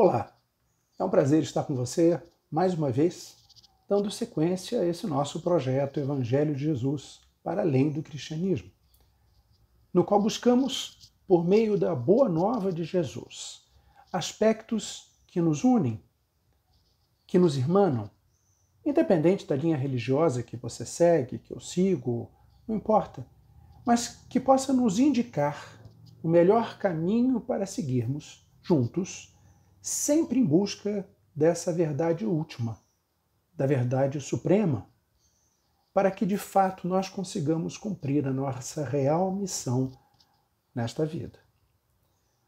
Olá, é um prazer estar com você mais uma vez, dando sequência a esse nosso projeto Evangelho de Jesus para além do cristianismo, no qual buscamos, por meio da boa nova de Jesus, aspectos que nos unem, que nos irmanam, independente da linha religiosa que você segue, que eu sigo, não importa, mas que possa nos indicar o melhor caminho para seguirmos juntos sempre em busca dessa verdade última, da verdade suprema, para que de fato nós consigamos cumprir a nossa real missão nesta vida.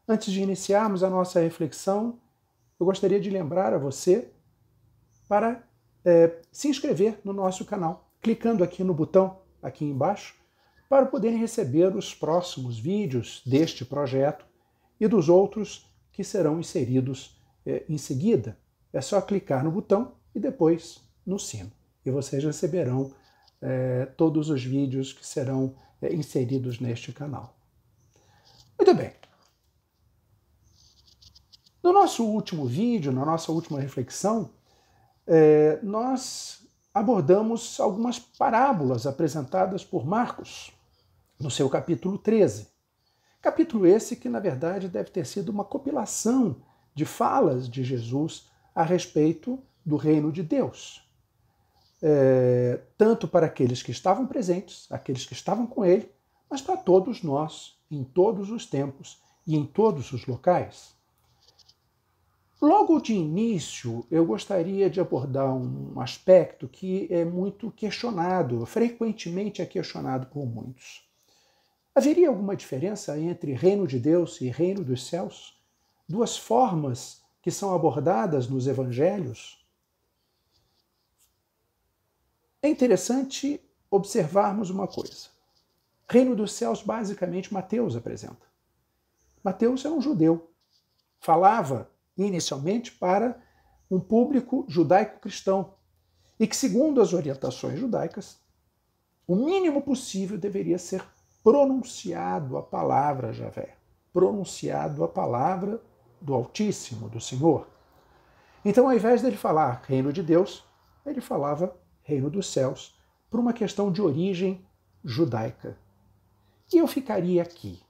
Antes de iniciarmos a nossa reflexão, eu gostaria de lembrar a você para é, se inscrever no nosso canal, clicando aqui no botão aqui embaixo, para poderem receber os próximos vídeos deste projeto e dos outros que serão inseridos é, em seguida. É só clicar no botão e depois no sino. E vocês receberão é, todos os vídeos que serão é, inseridos neste canal. Muito bem. No nosso último vídeo, na nossa última reflexão, nós abordamos algumas parábolas apresentadas por Marcos no seu capítulo 13. Capítulo esse que, na verdade, deve ter sido uma compilação de falas de Jesus a respeito do reino de Deus. É, tanto para aqueles que estavam presentes, aqueles que estavam com ele, mas para todos nós, em todos os tempos e em todos os locais. Logo de início, eu gostaria de abordar um aspecto que é muito questionado, frequentemente é questionado por muitos. Haveria alguma diferença entre reino de Deus e reino dos céus? Duas formas que são abordadas nos evangelhos? É interessante observarmos uma coisa. Reino dos céus, basicamente, Mateus apresenta. Mateus era um judeu. Falava inicialmente para um público judaico-cristão e que, segundo as orientações judaicas, o mínimo possível deveria ser pronunciado a palavra Javé, pronunciado a palavra do Altíssimo, do Senhor. Então, ao invés dele falar reino de Deus, ele falava reino dos céus, por uma questão de origem judaica. E eu ficaria aqui,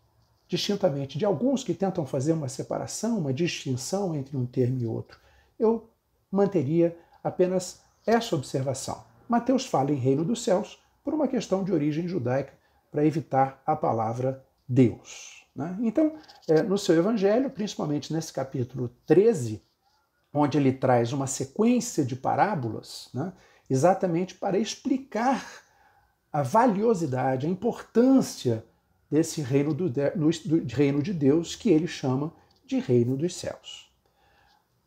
distintamente de alguns que tentam fazer uma separação, uma distinção entre um termo e outro. Eu manteria apenas essa observação. Mateus fala em reino dos céus por uma questão de origem judaica para evitar a palavra Deus. Né? Então, é, no seu evangelho, principalmente nesse capítulo 13, onde ele traz uma sequência de parábolas, né, exatamente para explicar a valiosidade, a importância desse reino, do, do, reino de Deus que ele chama de reino dos céus.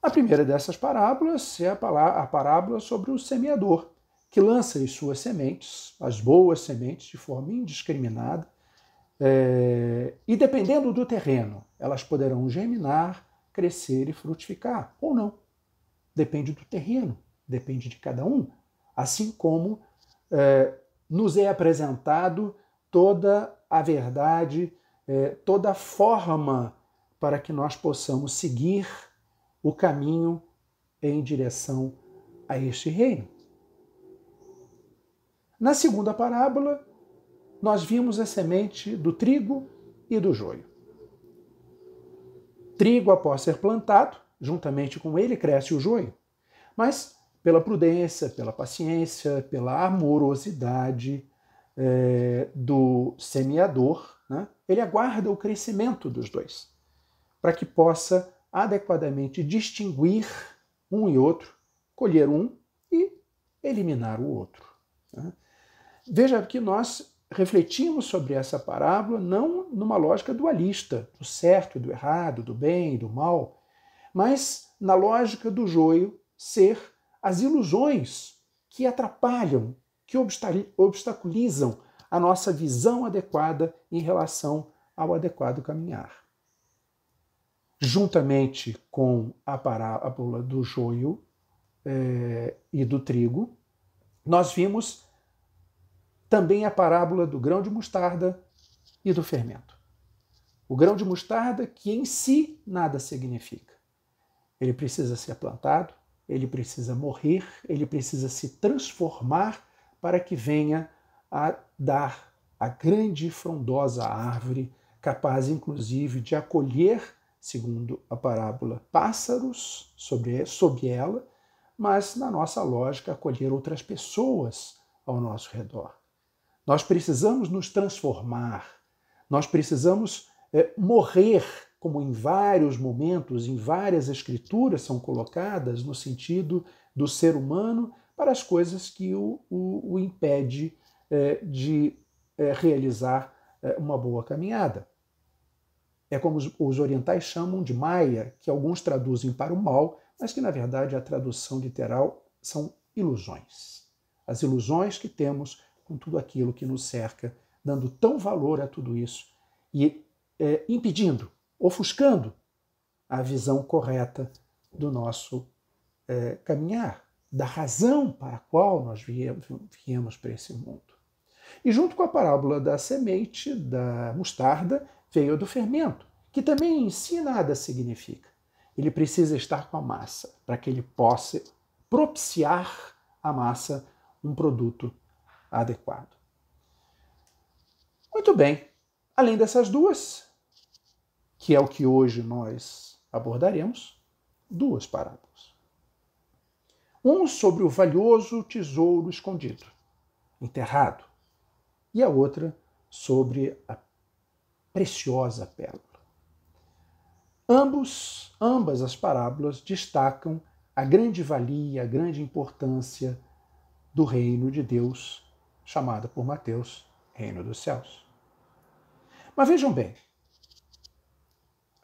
A primeira dessas parábolas é a parábola sobre o semeador, que lança as suas sementes, as boas sementes, de forma indiscriminada, é, e dependendo do terreno, elas poderão germinar, crescer e frutificar, ou não. Depende do terreno, depende de cada um. Assim como é, nos é apresentado toda a verdade, é, toda a forma para que nós possamos seguir o caminho em direção a este reino. Na segunda parábola, nós vimos a semente do trigo e do joio. Trigo, após ser plantado, juntamente com ele cresce o joio. Mas pela prudência, pela paciência, pela amorosidade é, do semeador, né, ele aguarda o crescimento dos dois, para que possa adequadamente distinguir um e outro, colher um e eliminar o outro. Né? Veja que nós refletimos sobre essa parábola não numa lógica dualista, do certo e do errado, do bem e do mal, mas na lógica do joio ser as ilusões que atrapalham, que obstaculizam a nossa visão adequada em relação ao adequado caminhar. Juntamente com a parábola do joio é, e do trigo, nós vimos também a parábola do grão de mostarda e do fermento. O grão de mostarda que em si nada significa. ele precisa ser plantado, ele precisa morrer, ele precisa se transformar para que venha a dar a grande e frondosa árvore, capaz inclusive de acolher, segundo a parábola, pássaros sobre, sobre ela, mas na nossa lógica, acolher outras pessoas ao nosso redor. Nós precisamos nos transformar, nós precisamos é, morrer, como em vários momentos, em várias escrituras são colocadas, no sentido do ser humano para as coisas que o, o, o impede é, de é, realizar uma boa caminhada. É como os, os orientais chamam de maia, que alguns traduzem para o mal, mas que na verdade a tradução literal são ilusões. As ilusões que temos com tudo aquilo que nos cerca, dando tão valor a tudo isso e é, impedindo, ofuscando a visão correta do nosso é, caminhar, da razão para a qual nós viemos, para esse mundo. E junto com a parábola da semente da mostarda, veio a do fermento, que também em si nada significa. Ele precisa estar com a massa para que ele possa propiciar a massa um produto adequado. Muito bem. Além dessas duas, que é o que hoje nós abordaremos, duas parábolas. Um sobre o valioso tesouro escondido, enterrado, e a outra sobre a preciosa pérola. Ambos, ambas as parábolas destacam a grande valia, a grande importância do reino de Deus, chamada por Mateus Reino dos Céus. Mas vejam bem,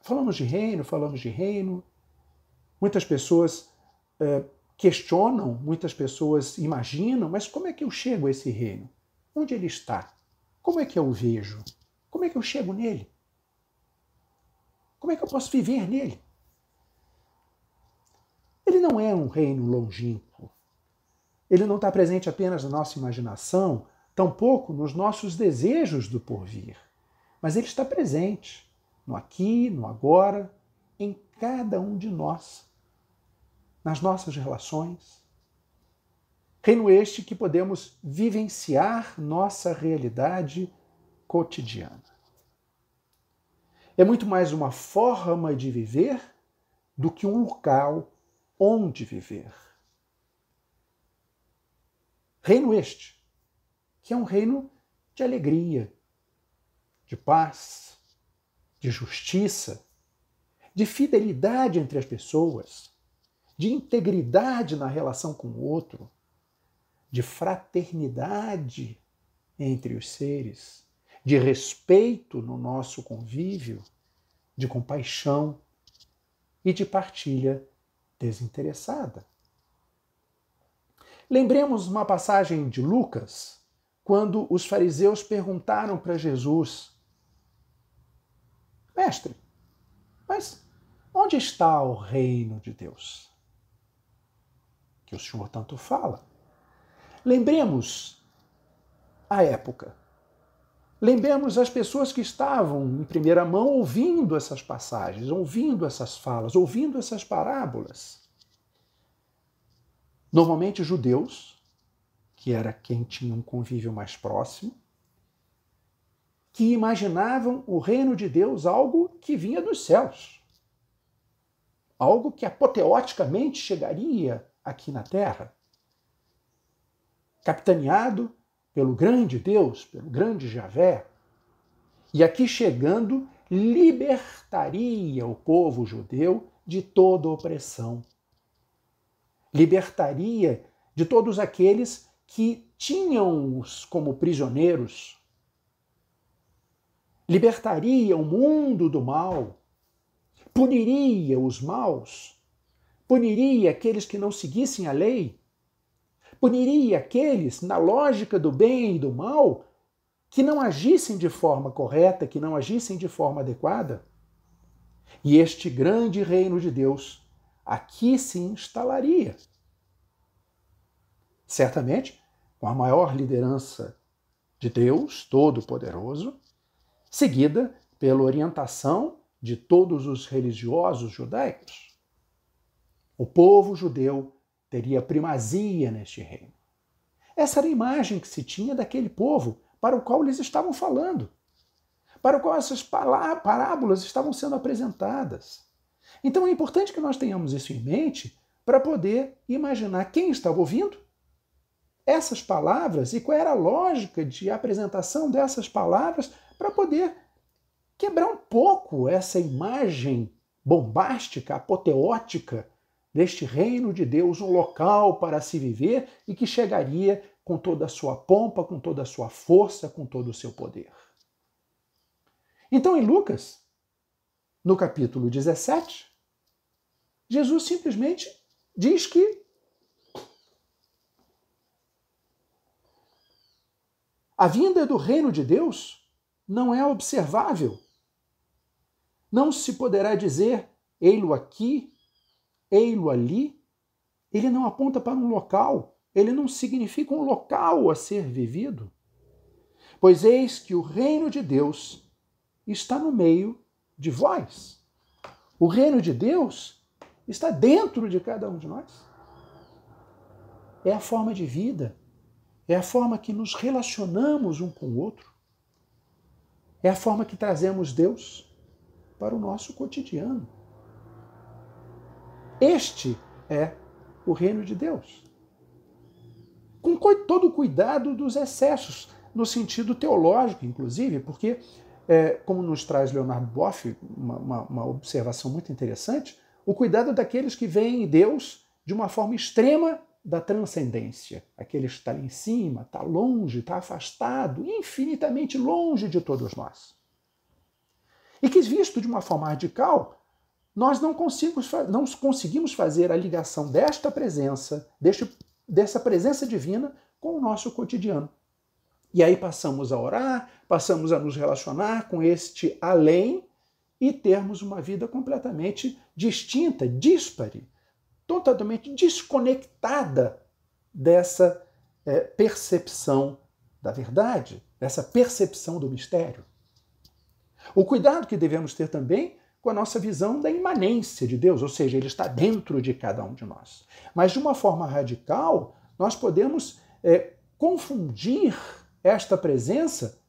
falamos de reino, falamos de reino, muitas pessoas é, questionam, muitas pessoas imaginam, mas como é que eu chego a esse reino? Onde ele está? Como é que eu o vejo? Como é que eu chego nele? Como é que eu posso viver nele? Ele não é um reino longínquo. Ele não está presente apenas na nossa imaginação, tampouco nos nossos desejos do porvir. Mas ele está presente no aqui, no agora, em cada um de nós, nas nossas relações, Reino este que podemos vivenciar nossa realidade cotidiana. É muito mais uma forma de viver do que um local onde viver. Reino este, que é um reino de alegria, de paz, de justiça, de fidelidade entre as pessoas, de integridade na relação com o outro de fraternidade entre os seres, de respeito no nosso convívio, de compaixão e de partilha desinteressada. Lembremos uma passagem de Lucas, quando os fariseus perguntaram para Jesus: Mestre, mas onde está o reino de Deus? Que o Senhor tanto fala. Lembremos a época. Lembremos as pessoas que estavam em primeira mão ouvindo essas passagens, ouvindo essas falas, ouvindo essas parábolas. Normalmente judeus, que era quem tinha um convívio mais próximo, que imaginavam o reino de Deus algo que vinha dos céus, algo que apoteoticamente chegaria aqui na terra capitaneado pelo grande Deus, pelo grande Javé. E aqui chegando, libertaria o povo judeu de toda opressão. Libertaria de todos aqueles que tinham-os como prisioneiros. Libertaria o mundo do mal. Puniria os maus. Puniria aqueles que não seguissem a lei puniria aqueles, na lógica do bem e do mal, que não agissem de forma correta, que não agissem de forma adequada. E este grande reino de Deus aqui se instalaria. Certamente, com a maior liderança de Deus Todo-Poderoso, seguida pela orientação de todos os religiosos judaicos. O povo judeu teria primazia neste reino. Essa era a imagem que se tinha daquele povo para o qual eles estavam falando, para o qual essas parábolas estavam sendo apresentadas. Então é importante que nós tenhamos isso em mente para poder imaginar quem estava ouvindo essas palavras e qual era a lógica de apresentação dessas palavras para poder quebrar um pouco essa imagem bombástica, apoteótica deste reino de Deus, um local para se viver e que chegaria com toda a sua pompa, com toda a sua força, com todo o seu poder. Então, em Lucas, no capítulo 17, Jesus simplesmente diz que a vinda do reino de Deus não é observável. Não se poderá dizer, ei-lo aqui, ei-lo ali. Ele não aponta para um local, ele não significa um local a ser vivido. Pois eis que o reino de Deus está no meio de vós. O reino de Deus está dentro de cada um de nós. É a forma de vida, é a forma que nos relacionamos um com o outro, é a forma que trazemos Deus para o nosso cotidiano. Este é o reino de Deus. Com todo o cuidado dos excessos, no sentido teológico, inclusive, porque, é, como nos traz Leonardo Boff, uma, uma, uma observação muito interessante, o cuidado daqueles que veem Deus de uma forma extrema da transcendência. Aquele que está lá em cima, está longe, está afastado, infinitamente longe de todos nós. E que, visto de uma forma radical, nós não conseguimos, não conseguimos fazer a ligação desta presença, deste, dessa presença divina, com o nosso cotidiano. E aí passamos a orar, passamos a nos relacionar com este além e termos uma vida completamente distinta, díspare, totalmente desconectada dessa é, percepção da verdade, dessa percepção do mistério. O cuidado que devemos ter também com a nossa visão da imanência de Deus, ou seja, ele está dentro de cada um de nós. Mas de uma forma radical, nós podemos é, confundir esta presença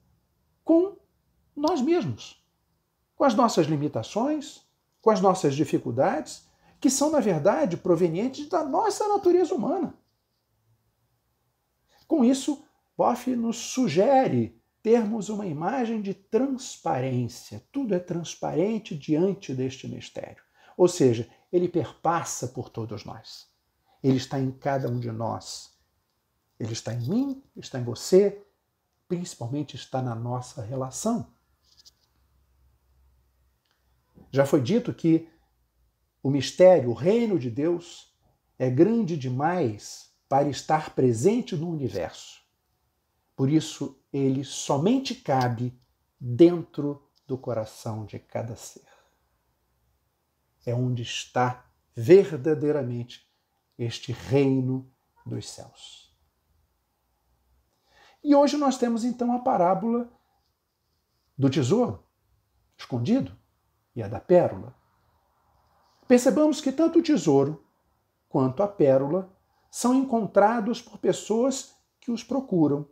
com nós mesmos, com as nossas limitações, com as nossas dificuldades, que são, na verdade, provenientes da nossa natureza humana. Com isso, Boff nos sugere termos uma imagem de transparência. Tudo é transparente diante deste mistério. Ou seja, ele perpassa por todos nós. Ele está em cada um de nós. Ele está em mim, está em você, principalmente está na nossa relação. Já foi dito que o mistério, o reino de Deus, é grande demais para estar presente no universo. Por isso, ele somente cabe dentro do coração de cada ser. É onde está verdadeiramente este reino dos céus. E hoje nós temos então a parábola do tesouro escondido e a da pérola. Percebamos que tanto o tesouro quanto a pérola são encontrados por pessoas que os procuram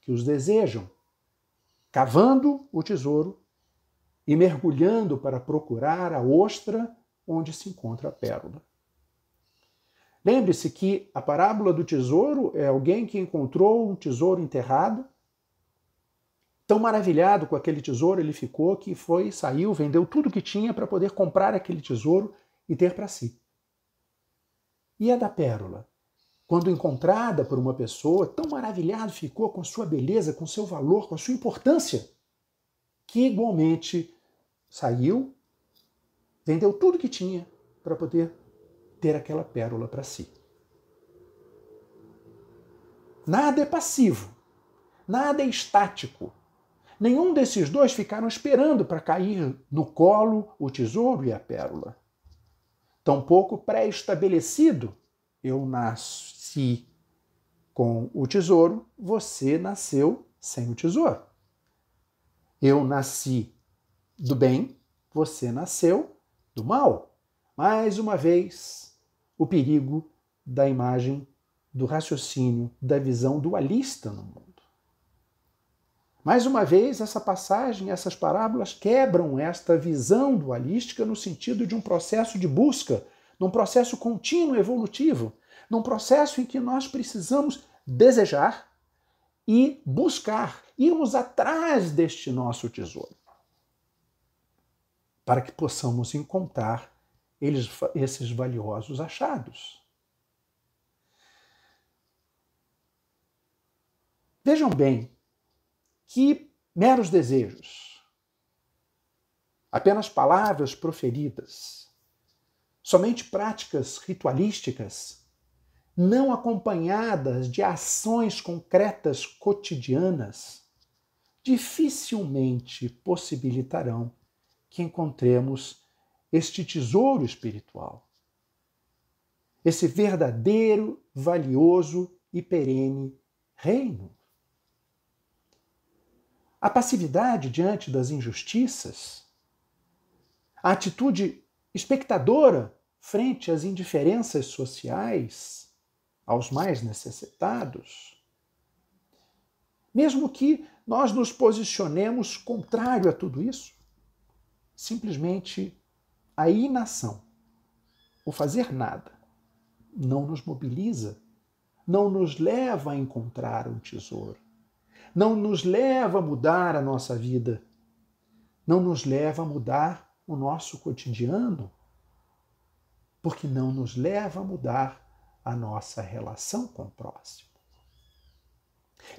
que os desejam, cavando o tesouro e mergulhando para procurar a ostra onde se encontra a pérola. Lembre-se que a parábola do tesouro é alguém que encontrou um tesouro enterrado. Tão maravilhado com aquele tesouro ele ficou que foi, saiu, vendeu tudo que tinha para poder comprar aquele tesouro e ter para si. E a da pérola? quando encontrada por uma pessoa, tão maravilhado ficou com sua beleza, com seu valor, com a sua importância, que igualmente saiu, vendeu tudo que tinha para poder ter aquela pérola para si. Nada é passivo, nada é estático. Nenhum desses dois ficaram esperando para cair no colo o tesouro e a pérola. Tampouco pré-estabelecido, eu se com o tesouro você nasceu sem o tesouro. Eu nasci do bem, você nasceu do mal. Mais uma vez, o perigo da imagem, do raciocínio, da visão dualista no mundo. Mais uma vez, essa passagem, essas parábolas quebram esta visão dualística no sentido de um processo de busca, num processo contínuo evolutivo, num processo em que nós precisamos desejar e buscar, irmos atrás deste nosso tesouro, para que possamos encontrar eles, esses valiosos achados. Vejam bem, que meros desejos, apenas palavras proferidas, somente práticas ritualísticas, não acompanhadas de ações concretas cotidianas, dificilmente possibilitarão que encontremos este tesouro espiritual, esse verdadeiro, valioso e perene reino. A passividade diante das injustiças, a atitude espectadora frente às indiferenças sociais, aos mais necessitados, mesmo que nós nos posicionemos contrário a tudo isso, simplesmente a inação, o fazer nada, não nos mobiliza, não nos leva a encontrar um tesouro não nos leva a mudar a nossa vida, não nos leva a mudar o nosso cotidiano, porque não nos leva a mudar a nossa relação com o próximo.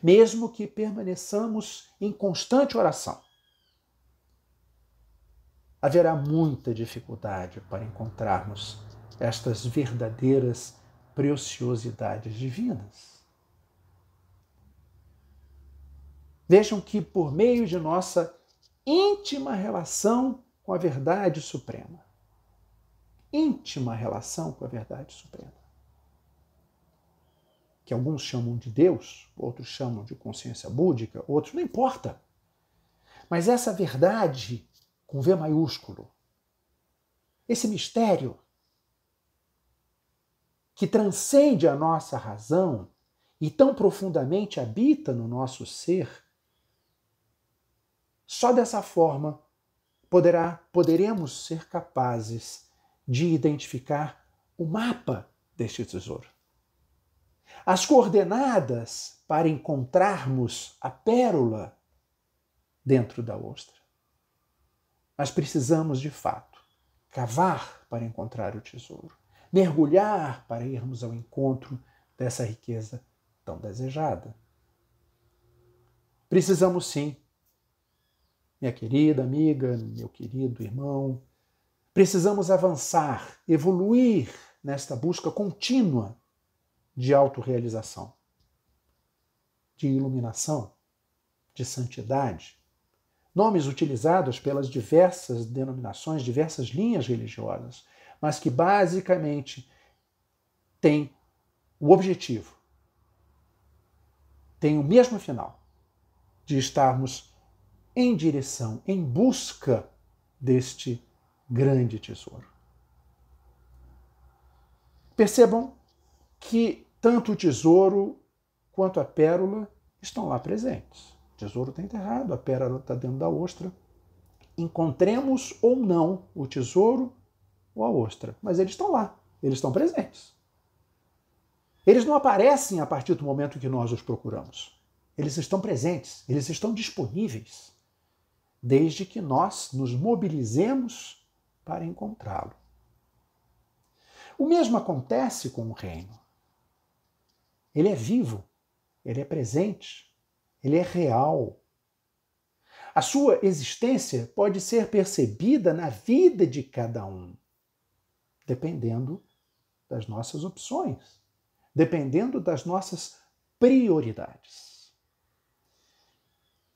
Mesmo que permaneçamos em constante oração, haverá muita dificuldade para encontrarmos estas verdadeiras preciosidades divinas. Vejam que por meio de nossa íntima relação com a verdade suprema, íntima relação com a verdade suprema, que alguns chamam de Deus, outros chamam de consciência búdica, outros não importa. Mas essa verdade com V maiúsculo, esse mistério que transcende a nossa razão e tão profundamente habita no nosso ser, só dessa forma poderá, poderemos ser capazes de identificar o mapa deste tesouro. As coordenadas para encontrarmos a pérola dentro da ostra. Mas precisamos, de fato, cavar para encontrar o tesouro, mergulhar para irmos ao encontro dessa riqueza tão desejada. Precisamos sim minha querida amiga, meu querido irmão, precisamos avançar, evoluir nesta busca contínua de autorrealização, de iluminação, de santidade. Nomes utilizados pelas diversas denominações, diversas linhas religiosas, mas que basicamente têm o objetivo, têm o mesmo final, de estarmos em direção, em busca deste grande tesouro. Percebam que tanto o tesouro quanto a pérola estão lá presentes. Tesouro está enterrado, a pérola está dentro da ostra. Encontremos ou não o tesouro ou a ostra, mas eles estão lá, eles estão presentes. Eles não aparecem a partir do momento que nós os procuramos. Eles estão presentes, eles estão disponíveis desde que nós nos mobilizemos para encontrá-lo. O mesmo acontece com o reino. Ele é vivo, ele é presente, ele é real. A sua existência pode ser percebida na vida de cada um, dependendo das nossas opções, dependendo das nossas prioridades.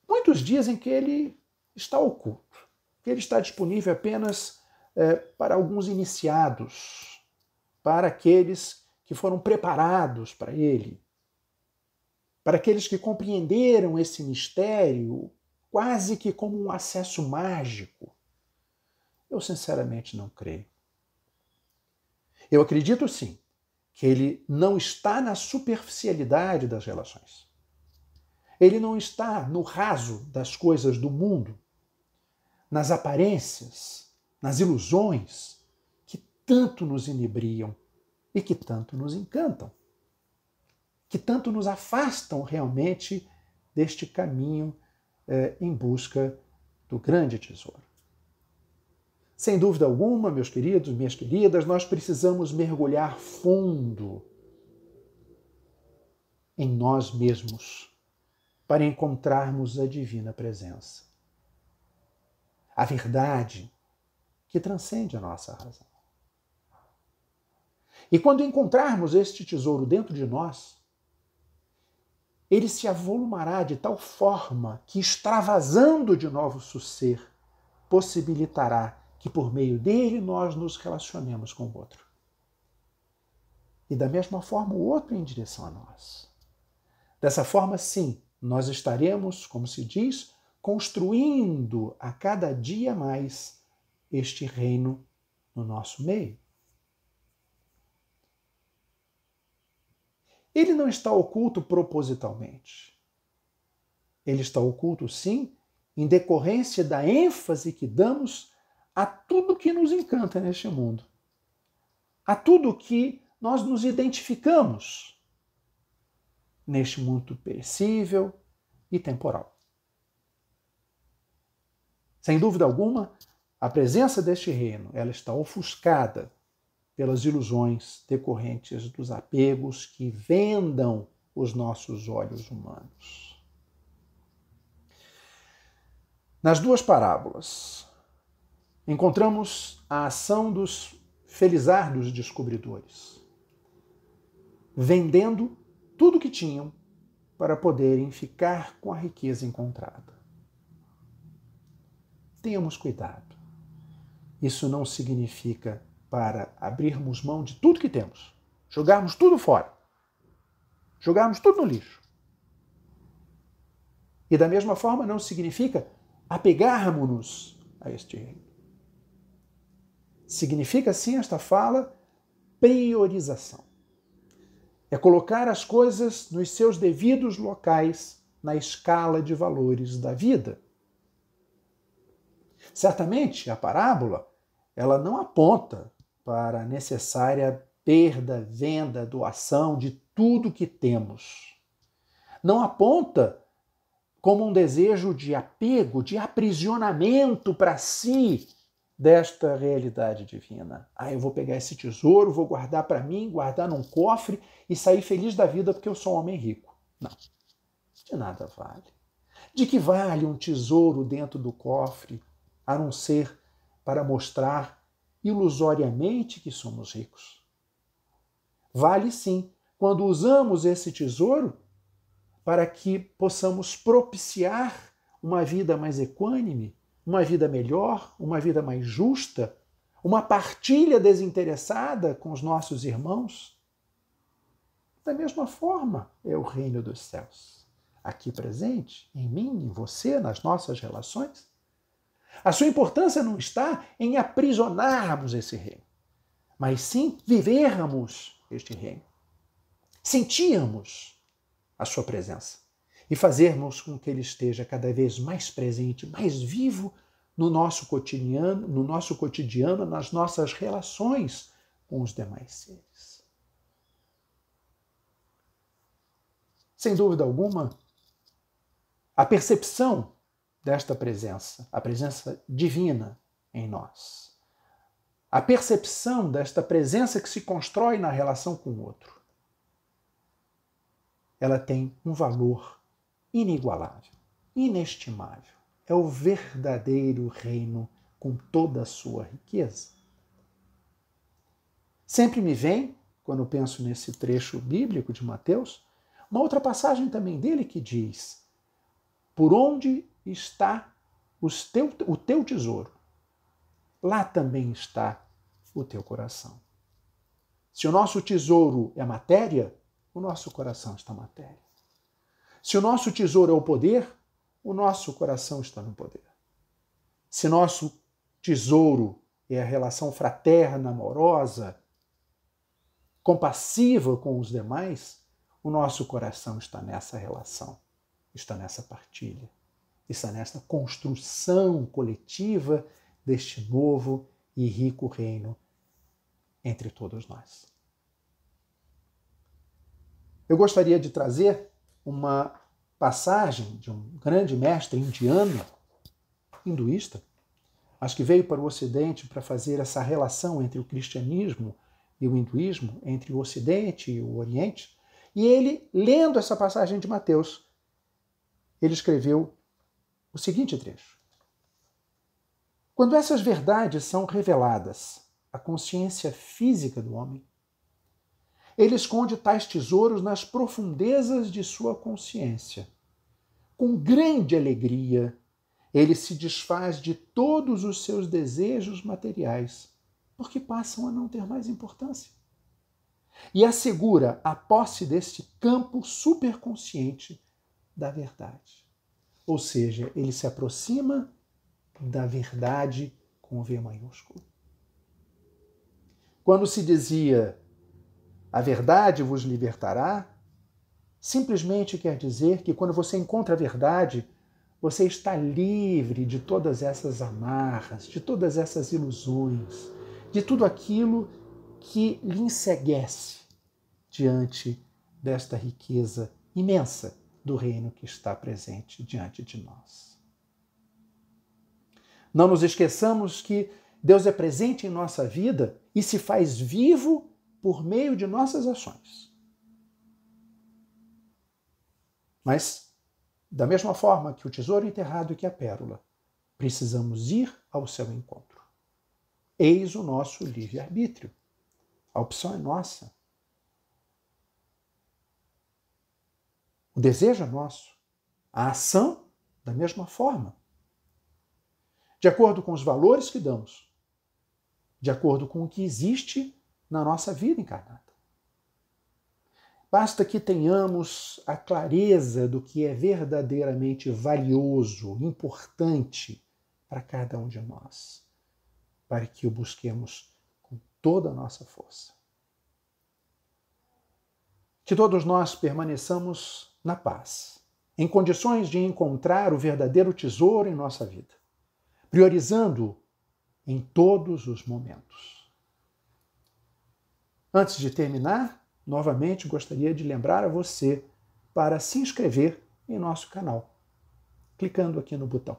Muitos dizem que ele está oculto, que ele está disponível apenas é, para alguns iniciados, para aqueles que foram preparados para ele, para aqueles que compreenderam esse mistério quase que como um acesso mágico. Eu sinceramente não creio. Eu acredito sim que ele não está na superficialidade das relações. Ele não está no raso das coisas do mundo, nas aparências, nas ilusões que tanto nos inebriam e que tanto nos encantam, que tanto nos afastam realmente deste caminho eh, em busca do grande tesouro. Sem dúvida alguma, meus queridos, minhas queridas, nós precisamos mergulhar fundo em nós mesmos para encontrarmos a divina presença. A verdade que transcende a nossa razão. E quando encontrarmos este tesouro dentro de nós, ele se avolumará de tal forma que, extravasando de nosso ser, possibilitará que por meio dele nós nos relacionemos com o outro. E da mesma forma, o outro em direção a nós. Dessa forma, sim, nós estaremos, como se diz, construindo a cada dia mais este reino no nosso meio. Ele não está oculto propositalmente. Ele está oculto, sim, em decorrência da ênfase que damos a tudo que nos encanta neste mundo, a tudo que nós nos identificamos neste mundo perecível e temporal. Sem dúvida alguma, a presença deste reino ela está ofuscada pelas ilusões decorrentes dos apegos que vendam os nossos olhos humanos. Nas duas parábolas, encontramos a ação dos felizardos descobridores, vendendo tudo que tinham para poderem ficar com a riqueza encontrada. Tenhamos cuidado. Isso não significa para abrirmos mão de tudo que temos, jogarmos tudo fora, jogarmos tudo no lixo. E da mesma forma não significa apegarmos-nos a este reino. Significa sim esta fala priorização. É colocar as coisas nos seus devidos locais na escala de valores da vida. Certamente a parábola ela não aponta para a necessária perda, venda, doação de tudo que temos. Não aponta como um desejo de apego, de aprisionamento para si desta realidade divina. Ah, eu vou pegar esse tesouro, vou guardar para mim, guardar num cofre e sair feliz da vida porque eu sou um homem rico. Não. De nada vale. De que vale um tesouro dentro do cofre, a não ser para mostrar ilusoriamente que somos ricos. Vale sim quando usamos esse tesouro para que possamos propiciar uma vida mais equânime, uma vida melhor, uma vida mais justa, uma partilha desinteressada com os nossos irmãos. Da mesma forma é o reino dos céus. Aqui presente, em mim, em você, nas nossas relações. A sua importância não está em aprisionarmos esse reino, mas sim vivermos este reino. Sentirmos a sua presença e fazermos com que ele esteja cada vez mais presente, mais vivo no nosso cotidiano, no nosso cotidiano, nas nossas relações com os demais seres. Sem dúvida alguma, a percepção desta presença, a presença divina em nós. A percepção desta presença que se constrói na relação com o outro. Ela tem um valor inigualável, inestimável. É o verdadeiro reino com toda a sua riqueza. Sempre me vem, quando penso nesse trecho bíblico de Mateus, uma outra passagem também dele que diz: Por onde está teu, o teu tesouro. Lá também está o teu coração. Se o nosso tesouro é matéria, o nosso coração está matéria. Se o nosso tesouro é o poder, o nosso coração está no poder. Se nosso tesouro é a relação fraterna, amorosa, compassiva com os demais, o nosso coração está nessa relação, está nessa partilha, está nessa construção coletiva deste novo e rico reino entre todos nós. Eu gostaria de trazer uma passagem de um grande mestre indiano, hinduísta, mas que veio para o Ocidente para fazer essa relação entre o cristianismo e o hinduísmo, entre o Ocidente e o Oriente. E ele, lendo essa passagem de Mateus, ele escreveu o seguinte trecho: Quando essas verdades são reveladas à consciência física do homem, ele esconde tais tesouros nas profundezas de sua consciência. Com grande alegria, ele se desfaz de todos os seus desejos materiais, porque passam a não ter mais importância. E assegura a posse deste campo superconsciente da verdade. Ou seja, ele se aproxima da verdade com V maiúsculo. Quando se dizia a verdade vos libertará, simplesmente quer dizer que quando você encontra a verdade, você está livre de todas essas amarras, de todas essas ilusões, de tudo aquilo que lhe enseguece diante desta riqueza imensa do reino que está presente diante de nós. Não nos esqueçamos que Deus é presente em nossa vida e se faz vivo por meio de nossas ações. Mas da mesma forma que o tesouro enterrado e que a pérola, precisamos ir ao seu encontro. Eis o nosso livre-arbítrio. A opção é nossa. O desejo é nosso. A ação, da mesma forma. De acordo com os valores que damos, de acordo com o que existe na nossa vida encarnada. Basta que tenhamos a clareza do que é verdadeiramente valioso, importante para cada um de nós, para que o busquemos com toda a nossa força. Que todos nós permaneçamos na paz, em condições de encontrar o verdadeiro tesouro em nossa vida, priorizando em todos os momentos. Antes de terminar, novamente gostaria de lembrar a você para se inscrever em nosso canal, clicando aqui no botão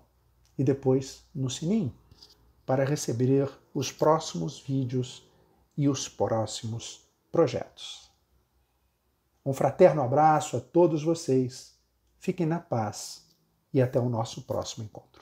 e depois no sininho para receber os próximos vídeos e os próximos projetos. Um fraterno abraço a todos vocês, fiquem na paz e até o nosso próximo encontro.